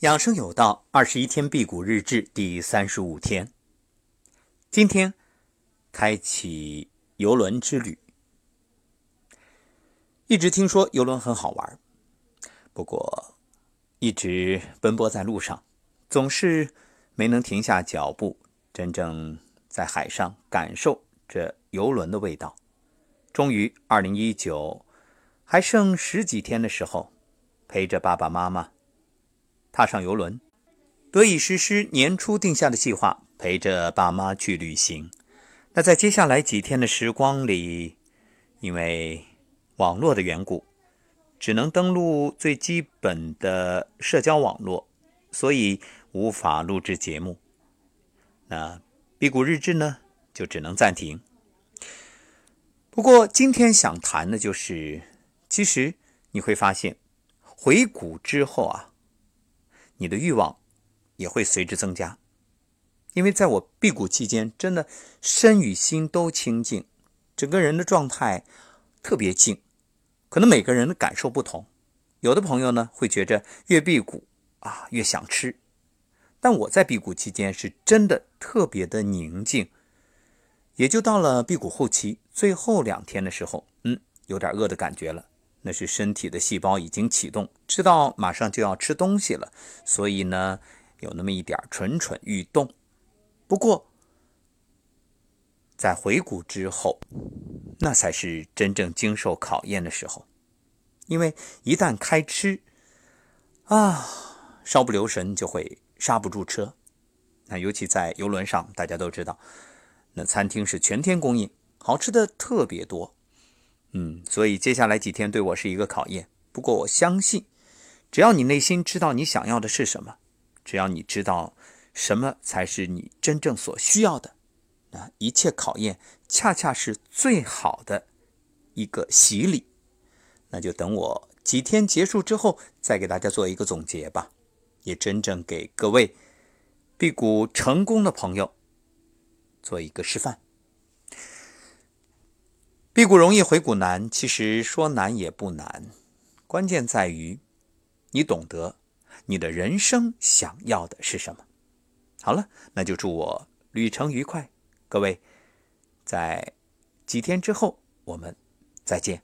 养生有道，二十一天辟谷日志第三十五天。今天开启游轮之旅。一直听说游轮很好玩，不过一直奔波在路上，总是没能停下脚步，真正在海上感受这游轮的味道。终于，二零一九还剩十几天的时候，陪着爸爸妈妈。踏上游轮，得以实施年初定下的计划，陪着爸妈去旅行。那在接下来几天的时光里，因为网络的缘故，只能登录最基本的社交网络，所以无法录制节目。那辟谷日志呢，就只能暂停。不过今天想谈的就是，其实你会发现，回谷之后啊。你的欲望也会随之增加，因为在我辟谷期间，真的身与心都清净，整个人的状态特别静。可能每个人的感受不同，有的朋友呢会觉着越辟谷啊越想吃，但我在辟谷期间是真的特别的宁静。也就到了辟谷后期最后两天的时候，嗯，有点饿的感觉了。那是身体的细胞已经启动，知道马上就要吃东西了，所以呢，有那么一点蠢蠢欲动。不过，在回谷之后，那才是真正经受考验的时候，因为一旦开吃，啊，稍不留神就会刹不住车。那尤其在游轮上，大家都知道，那餐厅是全天供应，好吃的特别多。嗯，所以接下来几天对我是一个考验。不过我相信，只要你内心知道你想要的是什么，只要你知道什么才是你真正所需要的，那一切考验恰恰是最好的一个洗礼。那就等我几天结束之后，再给大家做一个总结吧，也真正给各位辟谷成功的朋友做一个示范。辟谷容易回谷难，其实说难也不难，关键在于你懂得你的人生想要的是什么。好了，那就祝我旅程愉快，各位，在几天之后我们再见。